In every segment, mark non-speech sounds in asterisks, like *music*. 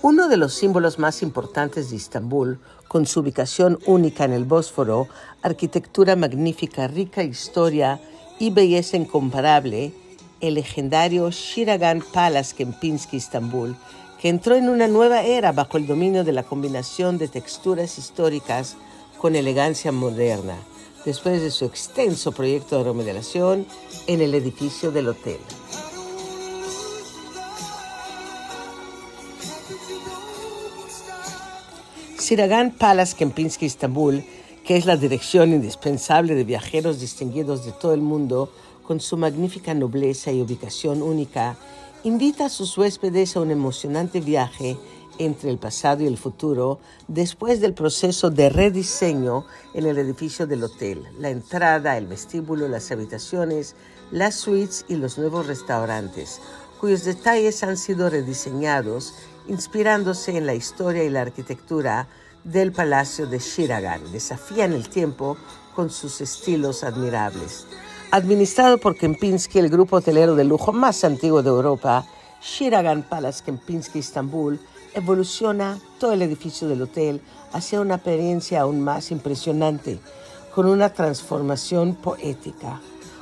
Uno de los símbolos más importantes de Istambul, con su ubicación única en el Bósforo, arquitectura magnífica, rica historia y belleza incomparable, el legendario Shiragan Palace Kempinski Istambul, que entró en una nueva era bajo el dominio de la combinación de texturas históricas con elegancia moderna, después de su extenso proyecto de remodelación en el edificio del hotel. Siragan Palace Kempinski Istambul, que es la dirección indispensable de viajeros distinguidos de todo el mundo, con su magnífica nobleza y ubicación única, invita a sus huéspedes a un emocionante viaje entre el pasado y el futuro después del proceso de rediseño en el edificio del hotel, la entrada, el vestíbulo, las habitaciones, las suites y los nuevos restaurantes, cuyos detalles han sido rediseñados inspirándose en la historia y la arquitectura del Palacio de Shiragan. Desafían el tiempo con sus estilos admirables. Administrado por Kempinski, el grupo hotelero de lujo más antiguo de Europa, Shiragan Palace Kempinski Istanbul evoluciona todo el edificio del hotel hacia una experiencia aún más impresionante, con una transformación poética,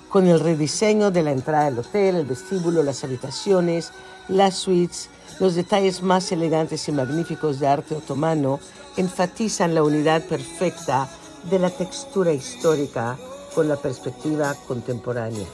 con el rediseño de la entrada del hotel, el vestíbulo, las habitaciones, las suites, los detalles más elegantes y magníficos de arte otomano enfatizan la unidad perfecta de la textura histórica con la perspectiva contemporánea.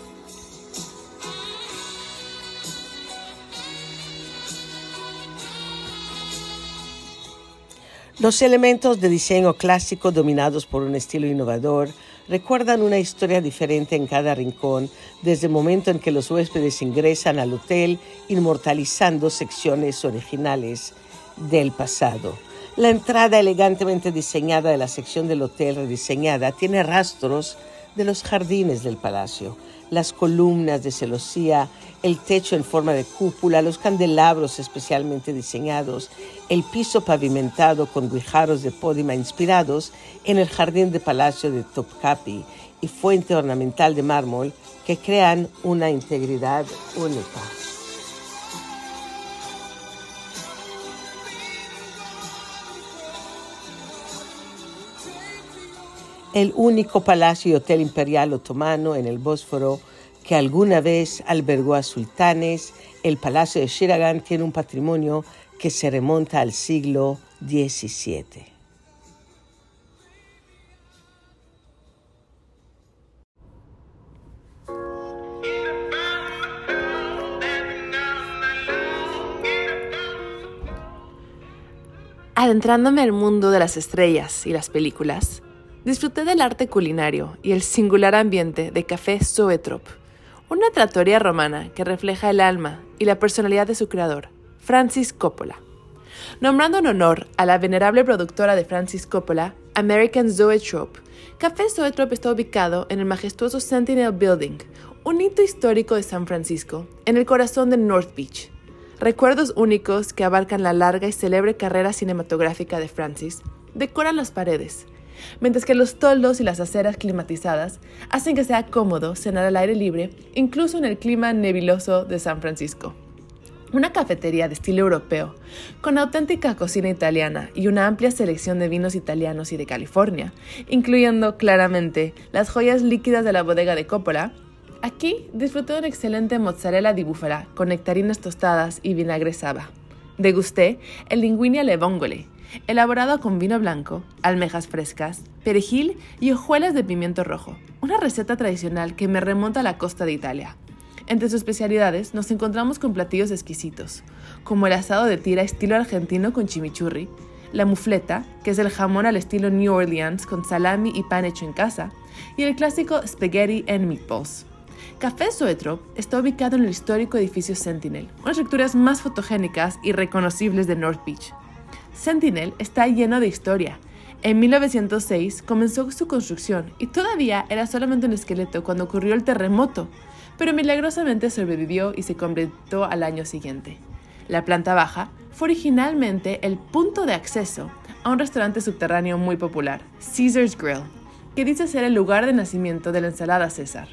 Los elementos de diseño clásico dominados por un estilo innovador recuerdan una historia diferente en cada rincón desde el momento en que los huéspedes ingresan al hotel, inmortalizando secciones originales del pasado. La entrada elegantemente diseñada de la sección del hotel rediseñada tiene rastros de los jardines del palacio, las columnas de celosía, el techo en forma de cúpula, los candelabros especialmente diseñados, el piso pavimentado con guijarros de pódima inspirados en el jardín de palacio de Topkapi y fuente ornamental de mármol que crean una integridad única. El único palacio y hotel imperial otomano en el Bósforo que alguna vez albergó a sultanes, el Palacio de Shiragan tiene un patrimonio que se remonta al siglo XVII. Adentrándome al mundo de las estrellas y las películas, disfruté del arte culinario y el singular ambiente de Café Zoetrop, una trattoria romana que refleja el alma y la personalidad de su creador, Francis Coppola. Nombrando en honor a la venerable productora de Francis Coppola, American Zoetrope, Café Zoetrope está ubicado en el majestuoso Sentinel Building, un hito histórico de San Francisco, en el corazón de North Beach. Recuerdos únicos que abarcan la larga y célebre carrera cinematográfica de Francis decoran las paredes, mientras que los toldos y las aceras climatizadas hacen que sea cómodo cenar al aire libre, incluso en el clima nebuloso de San Francisco. Una cafetería de estilo europeo, con auténtica cocina italiana y una amplia selección de vinos italianos y de California, incluyendo claramente las joyas líquidas de la bodega de Coppola, aquí disfruté de una excelente mozzarella di búfala con nectarinas tostadas y vinagre saba. Degusté el linguine alle vongole, elaborado con vino blanco, almejas frescas, perejil y hojuelas de pimiento rojo, una receta tradicional que me remonta a la costa de Italia. Entre sus especialidades nos encontramos con platillos exquisitos, como el asado de tira estilo argentino con chimichurri, la mufleta, que es el jamón al estilo New Orleans con salami y pan hecho en casa, y el clásico spaghetti and meatballs. Café Soetrop está ubicado en el histórico edificio Sentinel, una de las estructuras más fotogénicas y reconocibles de North Beach. Sentinel está lleno de historia. En 1906 comenzó su construcción y todavía era solamente un esqueleto cuando ocurrió el terremoto, pero milagrosamente sobrevivió y se convirtió al año siguiente. La planta baja fue originalmente el punto de acceso a un restaurante subterráneo muy popular, Caesar's Grill, que dice ser el lugar de nacimiento de la ensalada César.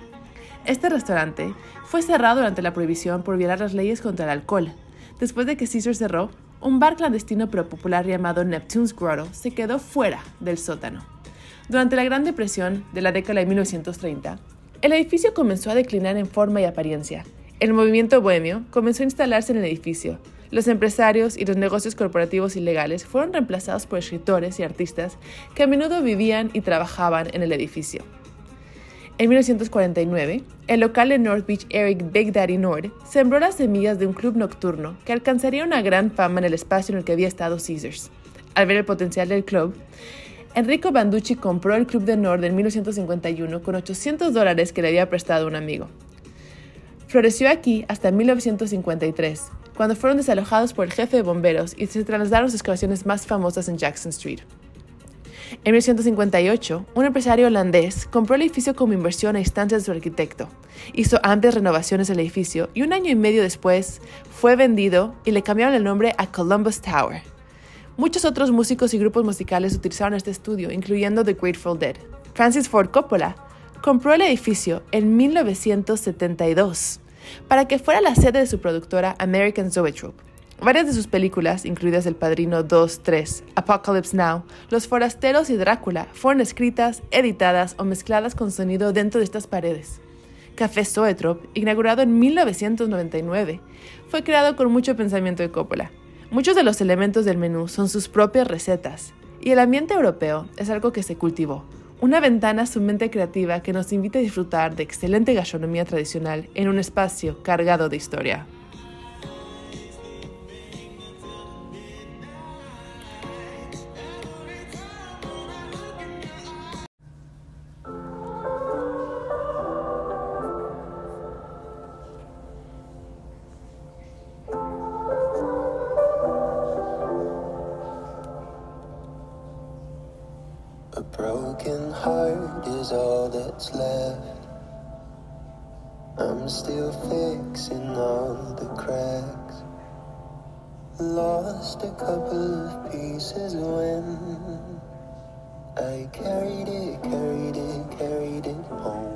Este restaurante fue cerrado durante la prohibición por violar las leyes contra el alcohol. Después de que Caesar cerró, un bar clandestino pero popular llamado Neptune's Grotto se quedó fuera del sótano. Durante la Gran Depresión de la década de 1930, el edificio comenzó a declinar en forma y apariencia. El movimiento bohemio comenzó a instalarse en el edificio. Los empresarios y los negocios corporativos ilegales fueron reemplazados por escritores y artistas que a menudo vivían y trabajaban en el edificio. En 1949, el local de North Beach Eric Big Daddy Nord sembró las semillas de un club nocturno que alcanzaría una gran fama en el espacio en el que había estado Caesars. Al ver el potencial del club, Enrico Banducci compró el Club de Nord en 1951 con 800 dólares que le había prestado un amigo. Floreció aquí hasta 1953, cuando fueron desalojados por el jefe de bomberos y se trasladaron a las excavaciones más famosas en Jackson Street. En 1958, un empresario holandés compró el edificio como inversión a instancias de su arquitecto. Hizo amplias renovaciones al edificio y un año y medio después fue vendido y le cambiaron el nombre a Columbus Tower. Muchos otros músicos y grupos musicales utilizaron este estudio, incluyendo The Grateful Dead. Francis Ford Coppola compró el edificio en 1972 para que fuera la sede de su productora American Zoetrope. Varias de sus películas, incluidas El Padrino 2, 3, Apocalypse Now, Los Forasteros y Drácula, fueron escritas, editadas o mezcladas con sonido dentro de estas paredes. Café Zoetrope, inaugurado en 1999, fue creado con mucho pensamiento de Coppola. Muchos de los elementos del menú son sus propias recetas, y el ambiente europeo es algo que se cultivó. Una ventana a su mente creativa que nos invita a disfrutar de excelente gastronomía tradicional en un espacio cargado de historia. is all that's left. I'm still fixing all the cracks. Lost a couple of pieces when I carried it, carried it, carried it home.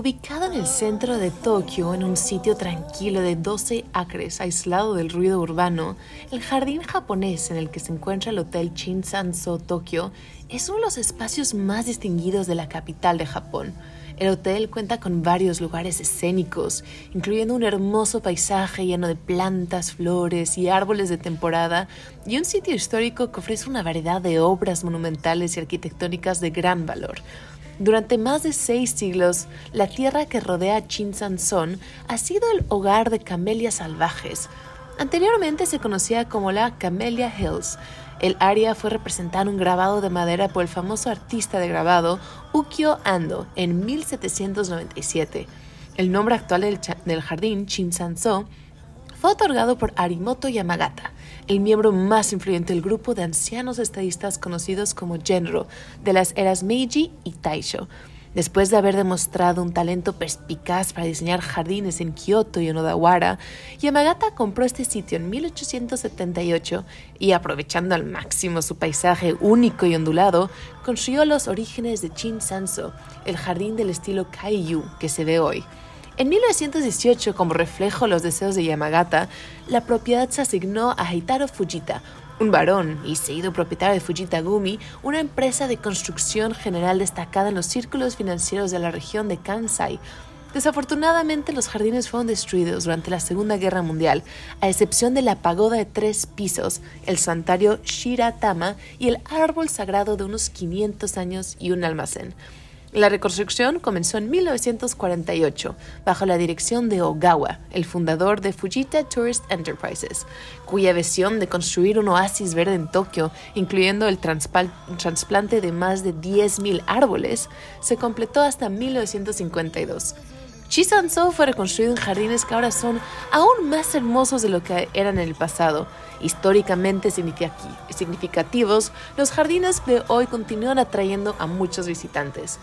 Ubicado en el centro de Tokio, en un sitio tranquilo de 12 acres, aislado del ruido urbano, el jardín japonés en el que se encuentra el Hotel Shinsanso Tokio es uno de los espacios más distinguidos de la capital de Japón. El hotel cuenta con varios lugares escénicos, incluyendo un hermoso paisaje lleno de plantas, flores y árboles de temporada, y un sitio histórico que ofrece una variedad de obras monumentales y arquitectónicas de gran valor. Durante más de seis siglos, la tierra que rodea Chinsanson ha sido el hogar de camelias salvajes. Anteriormente se conocía como la Camellia Hills, el área fue representada en un grabado de madera por el famoso artista de grabado Ukyo Ando en 1797. El nombre actual del, jardín, Shinsanso, fue otorgado por Arimoto Yamagata, el miembro más influyente del grupo de ancianos estadistas conocidos como Genro de las eras Meiji y Taisho, Después de haber demostrado un talento perspicaz para diseñar jardines en Kioto y en Odawara, Yamagata compró este sitio en 1878 y, aprovechando al máximo su paisaje único y ondulado, construyó los orígenes de Shinsanso, el jardín del estilo Kaiyu que se ve hoy. En 1918, como reflejo de los deseos de Yamagata, la propiedad se asignó a Hitaro Fujita, un varón y seguido propietario de Fujita Gumi, una empresa de construcción general destacada en los círculos financieros de la región de Kansai. Desafortunadamente, los jardines fueron destruidos durante la Segunda Guerra Mundial, a excepción de la pagoda de tres pisos, el santuario Shiratama y el árbol sagrado de unos 500 años y un almacén. La reconstrucción comenzó en 1948 bajo la dirección de Ogawa, el fundador de Fujita Tourist Enterprises, cuya visión de construir un oasis verde en Tokio, incluyendo el trasplante de más de 10.000 árboles, se completó hasta 1952. Chisanzo fue reconstruido en jardines que ahora son aún más hermosos de lo que eran en el pasado. Históricamente significativos, los jardines de hoy continúan atrayendo a muchos visitantes.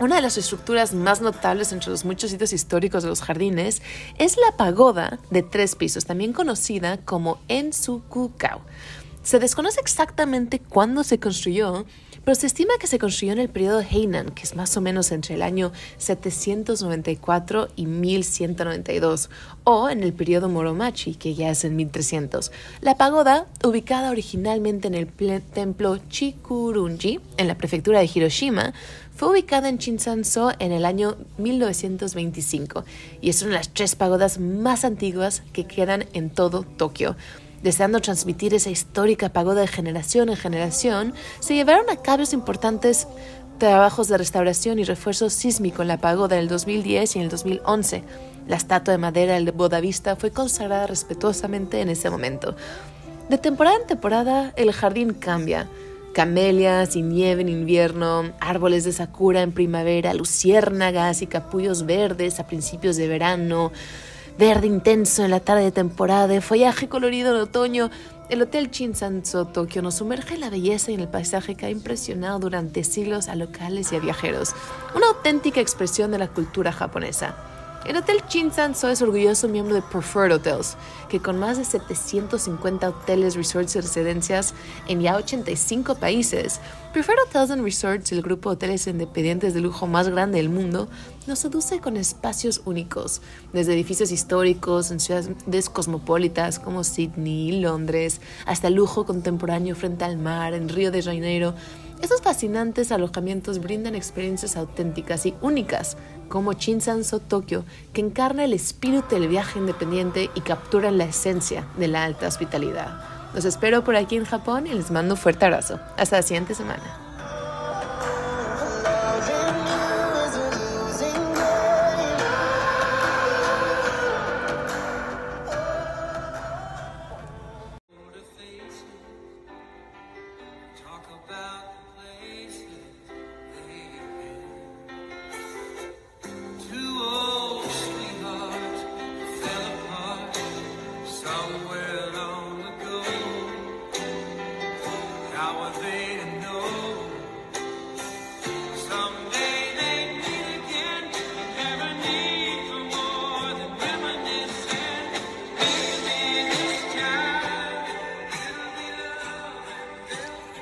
Una de las estructuras más notables entre los muchos sitios históricos de los jardines es la pagoda de tres pisos, también conocida como Ensukukao. Se desconoce exactamente cuándo se construyó, pero se estima que se construyó en el periodo Heian, que es más o menos entre el año 794 y 1192, o en el periodo Moromachi, que ya es en 1300. La pagoda, ubicada originalmente en el templo Chikurunji, en la prefectura de Hiroshima, fue ubicada en Shinsanso en el año 1925 y es una de las tres pagodas más antiguas que quedan en todo Tokio. Deseando transmitir esa histórica pagoda de generación en generación, se llevaron a cabo importantes trabajos de restauración y refuerzo sísmico en la pagoda en el 2010 y en el 2011. La estatua de madera del Bodavista fue consagrada respetuosamente en ese momento. De temporada en temporada, el jardín cambia camelias y nieve en invierno, árboles de sakura en primavera, luciérnagas y capullos verdes a principios de verano, verde intenso en la tarde de temporada, follaje colorido en otoño. El Hotel Shinsanso Tokio nos sumerge en la belleza y en el paisaje que ha impresionado durante siglos a locales y a viajeros, una auténtica expresión de la cultura japonesa. El Hotel Shinsanso es orgulloso miembro de Preferred Hotels, que con más de 750 hoteles, resorts y residencias en ya 85 países, Preferred Hotels and Resorts, el grupo de hoteles independientes de lujo más grande del mundo, nos seduce con espacios únicos, desde edificios históricos en ciudades cosmopolitas como Sydney Londres, hasta lujo contemporáneo frente al mar en Río de Janeiro. Estos fascinantes alojamientos brindan experiencias auténticas y únicas como Shinsanso Tokyo, que encarna el espíritu del viaje independiente y captura la esencia de la alta hospitalidad. Los espero por aquí en Japón y les mando un fuerte abrazo. Hasta la siguiente semana.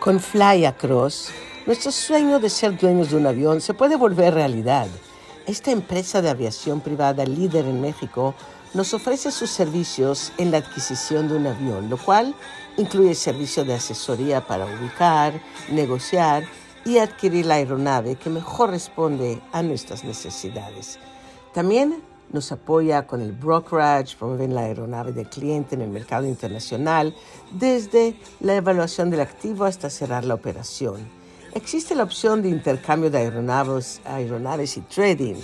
Con Fly Across, nuestro sueño de ser dueños de un avión se puede volver realidad. Esta empresa de aviación privada líder en México nos ofrece sus servicios en la adquisición de un avión, lo cual incluye servicio de asesoría para ubicar, negociar y adquirir la aeronave que mejor responde a nuestras necesidades. También nos apoya con el brokerage, promueven la aeronave del cliente en el mercado internacional, desde la evaluación del activo hasta cerrar la operación. Existe la opción de intercambio de aeronaves, aeronaves y trading.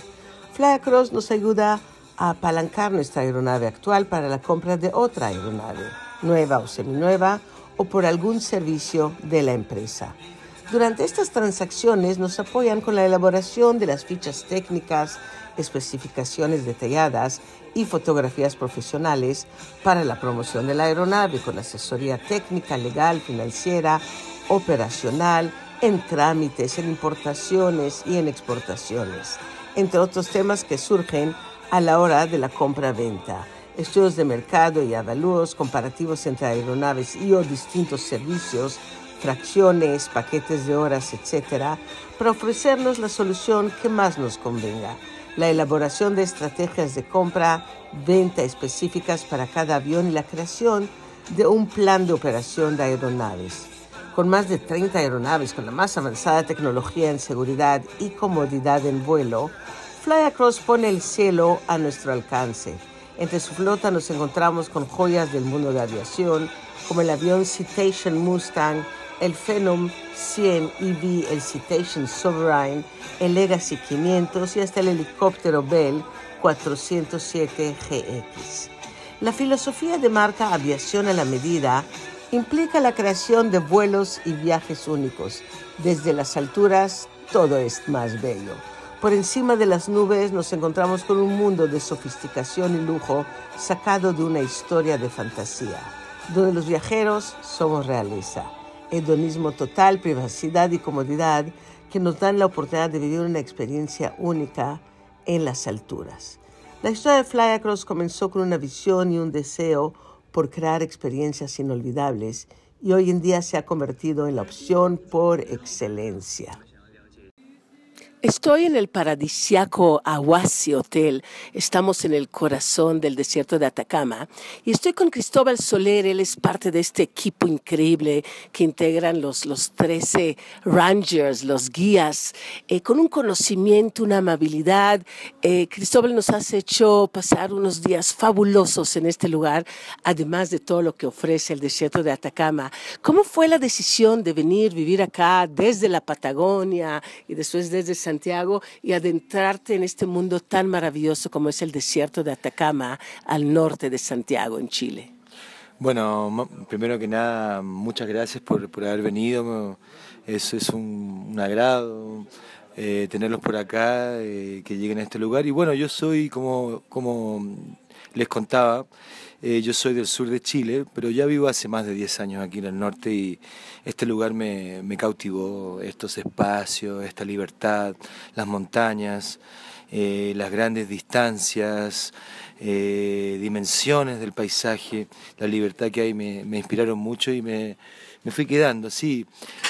Flyacross nos ayuda a apalancar nuestra aeronave actual para la compra de otra aeronave, nueva o seminueva, o por algún servicio de la empresa. Durante estas transacciones nos apoyan con la elaboración de las fichas técnicas, especificaciones detalladas y fotografías profesionales para la promoción de la aeronave con asesoría técnica, legal, financiera, operacional, en trámites, en importaciones y en exportaciones, entre otros temas que surgen a la hora de la compra-venta. Estudios de mercado y avalúos comparativos entre aeronaves y o distintos servicios, fracciones, paquetes de horas, etc., para ofrecernos la solución que más nos convenga la elaboración de estrategias de compra, venta específicas para cada avión y la creación de un plan de operación de aeronaves. Con más de 30 aeronaves con la más avanzada tecnología en seguridad y comodidad en vuelo, Flyacross pone el cielo a nuestro alcance. Entre su flota nos encontramos con joyas del mundo de aviación, como el avión Citation Mustang, el Phenom 100 EV, el Citation Sovereign, el Legacy 500 y hasta el helicóptero Bell 407 GX. La filosofía de marca Aviación a la Medida implica la creación de vuelos y viajes únicos. Desde las alturas todo es más bello. Por encima de las nubes nos encontramos con un mundo de sofisticación y lujo sacado de una historia de fantasía, donde los viajeros somos realeza hedonismo total, privacidad y comodidad que nos dan la oportunidad de vivir una experiencia única en las alturas. La historia de Fly Across comenzó con una visión y un deseo por crear experiencias inolvidables y hoy en día se ha convertido en la opción por excelencia. Estoy en el paradisiaco Aguasi Hotel. Estamos en el corazón del desierto de Atacama y estoy con Cristóbal Soler. Él es parte de este equipo increíble que integran los, los 13 Rangers, los guías, eh, con un conocimiento, una amabilidad. Eh, Cristóbal nos has hecho pasar unos días fabulosos en este lugar, además de todo lo que ofrece el desierto de Atacama. ¿Cómo fue la decisión de venir, vivir acá desde la Patagonia y después desde San Santiago y adentrarte en este mundo tan maravilloso como es el desierto de Atacama al norte de Santiago, en Chile? Bueno, primero que nada, muchas gracias por, por haber venido. Es, es un, un agrado eh, tenerlos por acá, eh, que lleguen a este lugar. Y bueno, yo soy, como, como les contaba, eh, yo soy del sur de Chile, pero ya vivo hace más de 10 años aquí en el norte y este lugar me, cautivó, estos espacios, esta libertad, las montañas, eh, las grandes distancias, eh, dimensiones del paisaje, la libertad que hay me inspiraron mucho y me, me fui quedando, sí.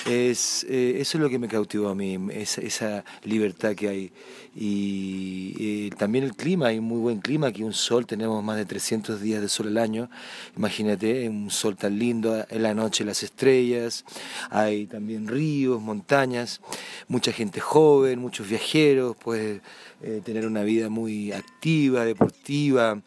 Es, eh, eso es lo que me cautivó a mí, esa, libertad que hay. Y también el clima, hay muy buen clima, aquí un sol, tenemos más de 300 días de sol al año. Imagínate, un sol tan lindo, en la noche las estrellas, hay también ríos, montañas, mucha gente joven, muchos viajeros, puedes eh, tener una vida muy activa, deportiva,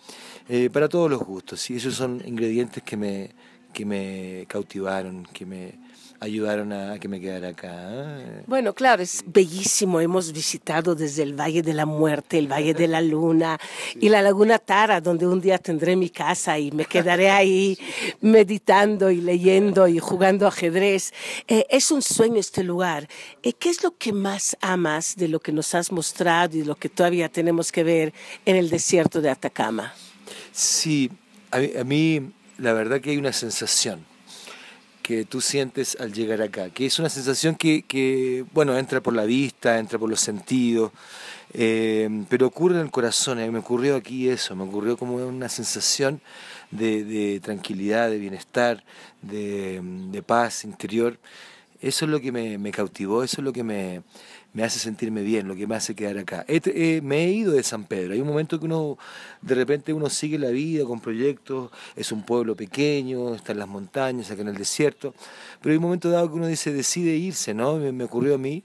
eh, para todos los gustos. Y esos son ingredientes que me que me cautivaron, que me ayudaron a, que me quedara acá. Bueno, claro, es bellísimo. Hemos visitado desde el Valle de la Muerte, el Valle de la *laughs* Luna y la Laguna Tara, donde un día tendré mi casa y me quedaré ahí *laughs* meditando y leyendo y jugando ajedrez. Eh, es un sueño este lugar. Eh, ¿Qué es lo que más amas de lo que nos has mostrado y lo que todavía tenemos que ver en el desierto de Atacama? Sí, a mí la verdad que hay una sensación que tú sientes al llegar acá, que es una sensación que, bueno, entra por la vista, entra por los sentidos, eh, pero ocurre en el corazón, y me ocurrió aquí eso, me ocurrió como una sensación de, tranquilidad, de bienestar, de, paz interior. Eso es lo que me cautivó, eso es lo que me, me hace sentirme bien, lo que me hace quedar acá. Eh, me he ido de San Pedro, hay un momento que uno, de repente uno sigue la vida con proyectos, es un pueblo pequeño, está en las montañas, acá en el desierto, pero hay un momento dado que uno dice, decide irse, ¿no? Me, ocurrió a mí,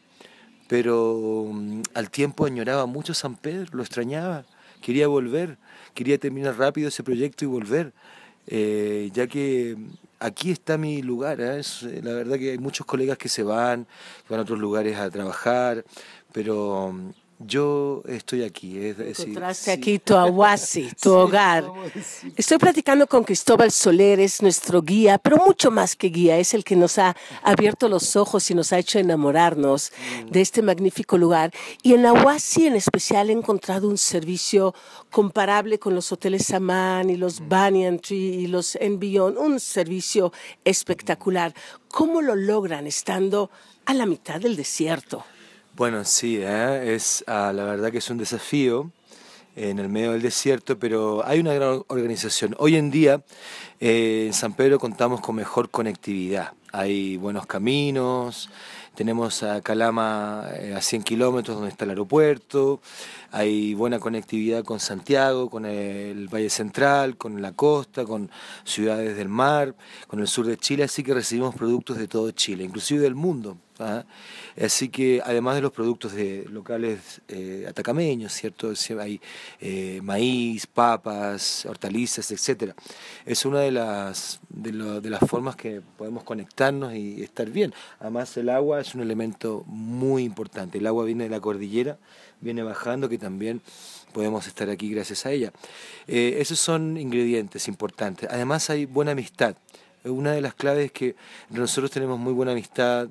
pero mm, al tiempo añoraba mucho San Pedro, lo extrañaba, quería volver, quería terminar rápido ese proyecto y volver. Eh, ya que aquí está mi lugar. ¿eh? Es, eh, la verdad que hay muchos colegas que se van, que van a otros lugares a trabajar, pero yo estoy aquí. Es Encontraste aquí tu aguasi, tu *laughs* hogar. Estoy platicando con Cristóbal Soler, es nuestro guía, pero mucho más que guía, es el que nos ha abierto los ojos y nos ha hecho enamorarnos de este magnífico lugar. Y en Aguasi en especial he encontrado un servicio comparable con los hoteles Saman y los Banyan Tree y los Envion, un servicio espectacular. ¿Cómo lo logran estando a la mitad del desierto? Bueno, sí, ¿eh? es ah, la verdad que es un desafío en el medio del desierto, pero hay una gran organización. Hoy en día eh, en San Pedro contamos con mejor conectividad. Hay buenos caminos, tenemos a Calama eh, a 100 kilómetros donde está el aeropuerto, hay buena conectividad con Santiago, con el Valle Central, con la costa, con ciudades del mar, con el sur de Chile, así que recibimos productos de todo Chile, inclusive del mundo. Así que además de los productos de locales eh, atacameños, ¿cierto? Hay eh, maíz, papas, hortalizas, etc. Es una de las, de, de, las formas que podemos conectarnos y estar bien. Además el agua es un elemento muy importante. El agua viene de la cordillera, viene bajando, que también podemos estar aquí gracias a ella. Eh, esos son ingredientes importantes. Además hay buena amistad. Una de las claves es que nosotros tenemos muy buena amistad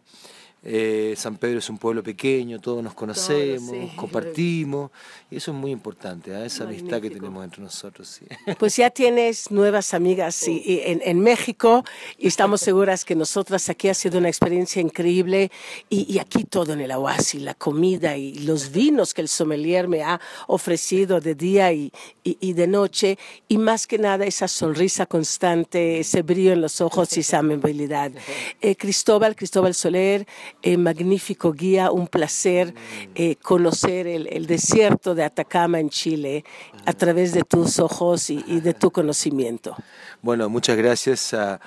Eh, San Pedro es un pueblo pequeño, todos nos conocemos, compartimos, y eso es muy importante, ¿eh? esa amistad que tenemos entre nosotros. *laughs* Pues ya tienes nuevas amigas en, México y estamos seguras que nosotras aquí ha sido una experiencia increíble y, aquí todo en el oasis, la comida y los vinos que el sommelier me ha ofrecido de día y, de noche y más que nada esa sonrisa constante, ese brillo en los ojos y esa amabilidad. *laughs* Eh, Cristóbal, Cristóbal Soler, eh, magnífico guía, un placer eh, conocer el, desierto de Atacama en Chile a través de tus ojos y, de tu *laughs* conocimiento. Bueno, muchas gracias a,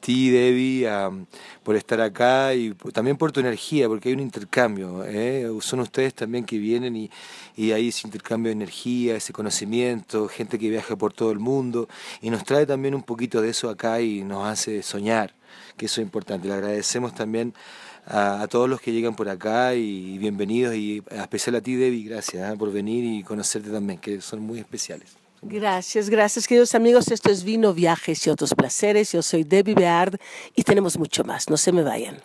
ti, Debbie, por estar acá y también por tu energía, porque hay un intercambio. ¿eh? Son ustedes también que vienen y, y hay ese intercambio de energía, ese conocimiento, gente que viaja por todo el mundo y nos trae también un poquito de eso acá y nos hace soñar, que eso es importante. Le agradecemos también a, todos los que llegan por acá y, bienvenidos y especial a ti Debbie, gracias ¿eh? por venir y conocerte también, que son muy especiales. Gracias, gracias queridos amigos. Esto es Vino, Viajes y otros placeres. Yo soy Debbie Beard y tenemos mucho más. No se me vayan.